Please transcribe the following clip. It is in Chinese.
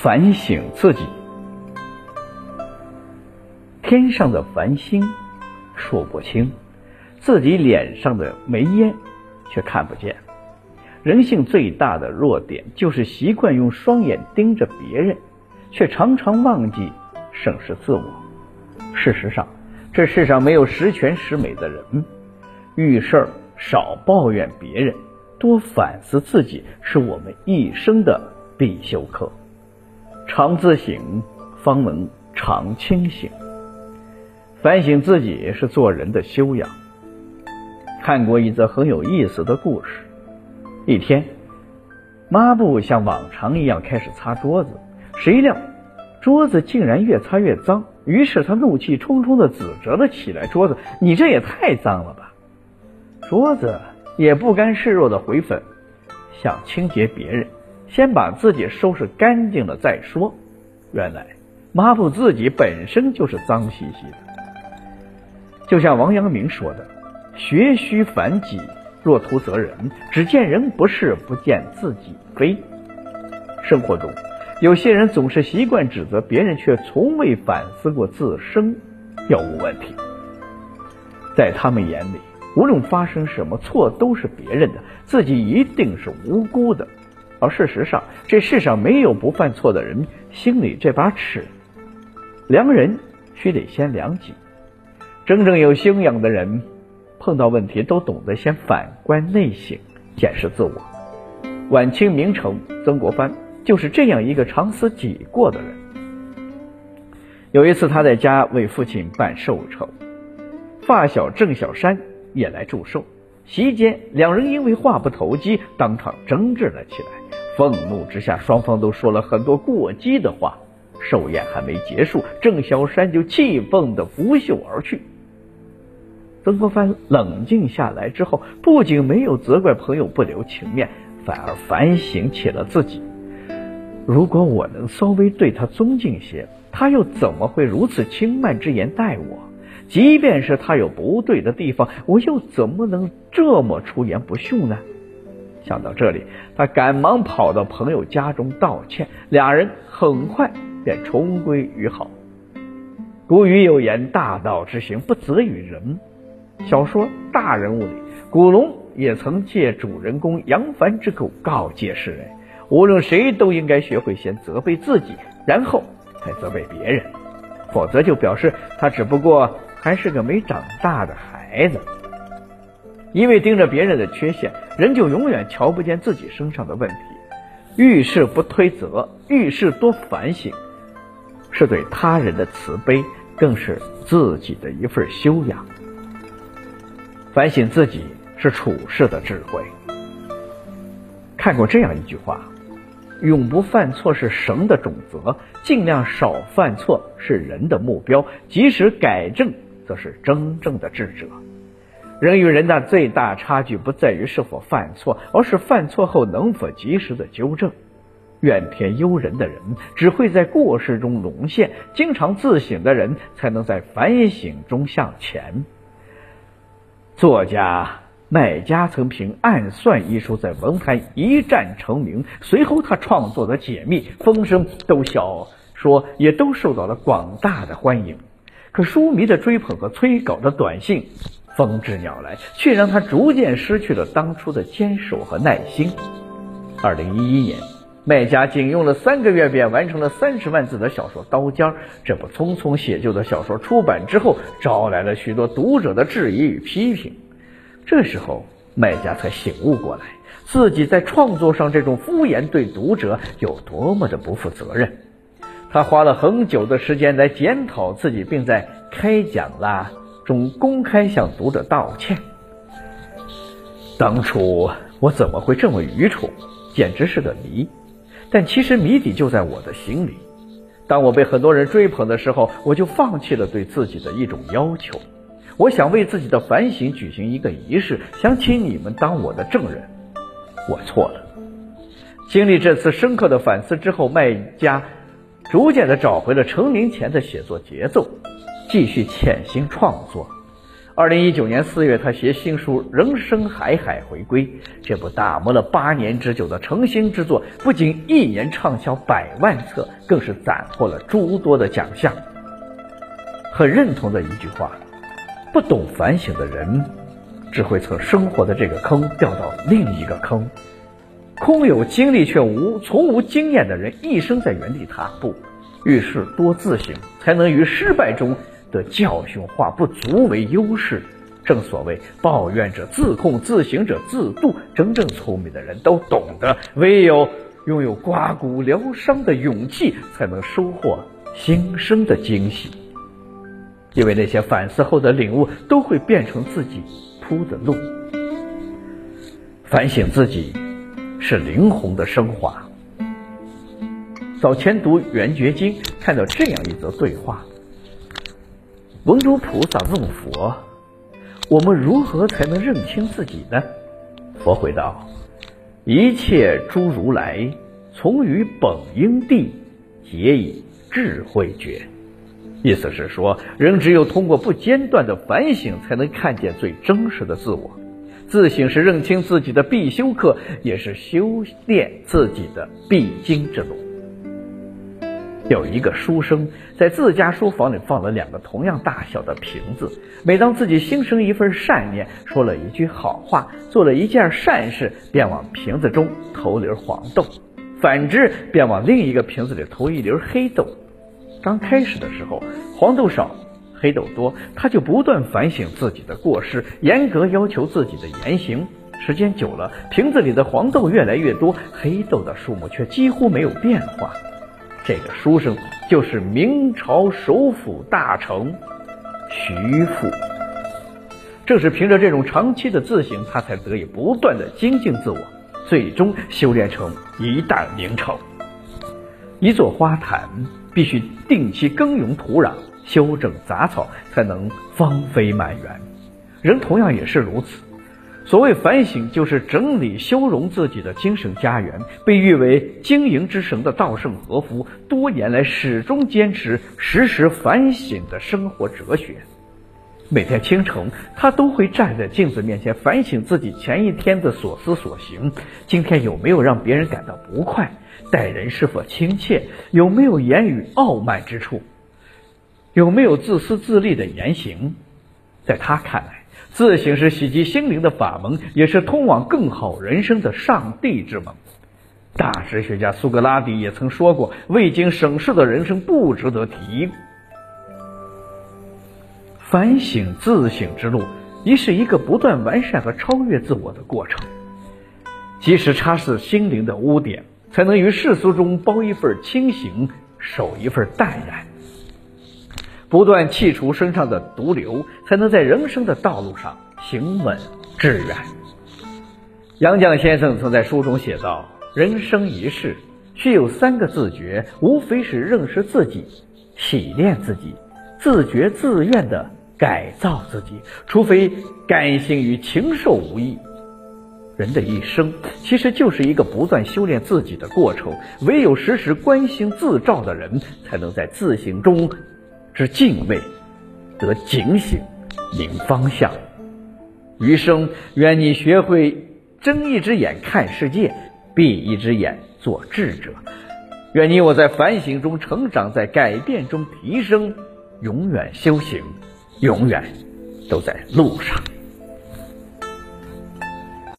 反省自己。天上的繁星数不清，自己脸上的眉烟却看不见。人性最大的弱点就是习惯用双眼盯着别人，却常常忘记审视自我。事实上，这世上没有十全十美的人。遇事儿少抱怨别人，多反思自己，是我们一生的必修课。常自省，方能常清醒。反省自己是做人的修养。看过一则很有意思的故事。一天，抹布像往常一样开始擦桌子，谁料桌子竟然越擦越脏。于是他怒气冲冲的指责了起来：“桌子，你这也太脏了吧！”桌子也不甘示弱的回粉，想清洁别人，先把自己收拾干净了再说。原来抹布自己本身就是脏兮兮的。就像王阳明说的：“学须反己，若图责人，只见人不是，不见自己非。”生活中，有些人总是习惯指责别人，却从未反思过自身有无问题。在他们眼里，无论发生什么错都是别人的，自己一定是无辜的。而事实上，这世上没有不犯错的人，心里这把尺，量人须得先量己。真正有修养的人，碰到问题都懂得先反观内省，检视自我。晚清名臣曾国藩就是这样一个常思己过的人。有一次，他在家为父亲办寿酬，发小郑小山也来祝寿。席间，两人因为话不投机，当场争执了起来。愤怒之下，双方都说了很多过激的话。寿宴还没结束，郑小山就气愤的拂袖而去。曾国藩冷静下来之后，不仅没有责怪朋友不留情面，反而反省起了自己。如果我能稍微对他尊敬些，他又怎么会如此轻慢之言待我？即便是他有不对的地方，我又怎么能这么出言不逊呢？想到这里，他赶忙跑到朋友家中道歉，俩人很快便重归于好。古语有言：“大道之行，不责于人。”小说《大人物》里，古龙也曾借主人公杨凡之口告诫世人：无论谁都应该学会先责备自己，然后才责备别人，否则就表示他只不过还是个没长大的孩子。因为盯着别人的缺陷，人就永远瞧不见自己身上的问题。遇事不推责，遇事多反省，是对他人的慈悲，更是自己的一份修养。反省自己是处世的智慧。看过这样一句话：“永不犯错是神的准则，尽量少犯错是人的目标，及时改正则是真正的智者。”人与人的最大差距不在于是否犯错，而是犯错后能否及时的纠正。怨天尤人的人只会在过失中沦陷，经常自省的人才能在反省中向前。作家麦家曾凭《暗算》一书在文坛一战成名，随后他创作的解密风声都小说也都受到了广大的欢迎。可书迷的追捧和催稿的短信蜂至鸟来，却让他逐渐失去了当初的坚守和耐心。二零一一年，麦家仅用了三个月便完成了三十万字的小说《刀尖》。这部匆匆写就的小说出版之后，招来了许多读者的质疑与批评。这时候，麦家才醒悟过来，自己在创作上这种敷衍对读者有多么的不负责任。他花了很久的时间来检讨自己，并在开讲啦中公开向读者道歉。当初我怎么会这么愚蠢？简直是个谜。但其实谜底就在我的心里。当我被很多人追捧的时候，我就放弃了对自己的一种要求。我想为自己的反省举行一个仪式，想请你们当我的证人。我错了。经历这次深刻的反思之后，麦家逐渐的找回了成名前的写作节奏，继续潜心创作。二零一九年四月，他携新书《人生海海》回归。这部打磨了八年之久的成星之作，不仅一年畅销百万册，更是斩获了诸多的奖项。很认同的一句话：不懂反省的人，只会从生活的这个坑掉到另一个坑。空有经历却无从无经验的人，一生在原地踏步。遇事多自省，才能于失败中。的教训化不足为优势，正所谓抱怨者自控，自省者自度。真正聪明的人都懂得，唯有拥有刮骨疗伤的勇气，才能收获新生的惊喜。因为那些反思后的领悟，都会变成自己铺的路。反省自己，是灵魂的升华。早前读《圆觉经》，看到这样一则对话。文殊菩萨问佛：“我们如何才能认清自己呢？”佛回道：“一切诸如来，从于本因地，皆以智慧觉。”意思是说，人只有通过不间断的反省，才能看见最真实的自我。自省是认清自己的必修课，也是修炼自己的必经之路。有一个书生在自家书房里放了两个同样大小的瓶子，每当自己心生一份善念，说了一句好话，做了一件善事，便往瓶子中投一粒黄豆；反之，便往另一个瓶子里投一粒黑豆。刚开始的时候，黄豆少，黑豆多，他就不断反省自己的过失，严格要求自己的言行。时间久了，瓶子里的黄豆越来越多，黑豆的数目却几乎没有变化。这个书生就是明朝首辅大臣徐复，正是凭着这种长期的自省，他才得以不断的精进自我，最终修炼成一代名臣。一座花坛必须定期耕耘土壤，修整杂草，才能芳菲满园。人同样也是如此。所谓反省，就是整理修容自己的精神家园。被誉为经营之神的稻盛和夫，多年来始终坚持时时反省的生活哲学。每天清晨，他都会站在镜子面前反省自己前一天的所思所行。今天有没有让别人感到不快？待人是否亲切？有没有言语傲慢之处？有没有自私自利的言行？在他看来，自省是洗涤心灵的法门，也是通往更好人生的上帝之门。大哲学家苏格拉底也曾说过：“未经审视的人生不值得提。”反省自省之路，亦是一个不断完善和超越自我的过程。及时擦拭心灵的污点，才能于世俗中包一份清醒，守一份淡然。不断剔除身上的毒瘤，才能在人生的道路上行稳致远。杨绛先生曾在书中写道：“人生一世，需有三个自觉，无非是认识自己、洗练自己、自觉自愿的改造自己。除非感性与禽兽无异，人的一生其实就是一个不断修炼自己的过程。唯有时时关心自照的人，才能在自省中。”是敬畏，得警醒，明方向。余生愿你学会睁一只眼看世界，闭一只眼做智者。愿你我在反省中成长，在改变中提升，永远修行，永远都在路上。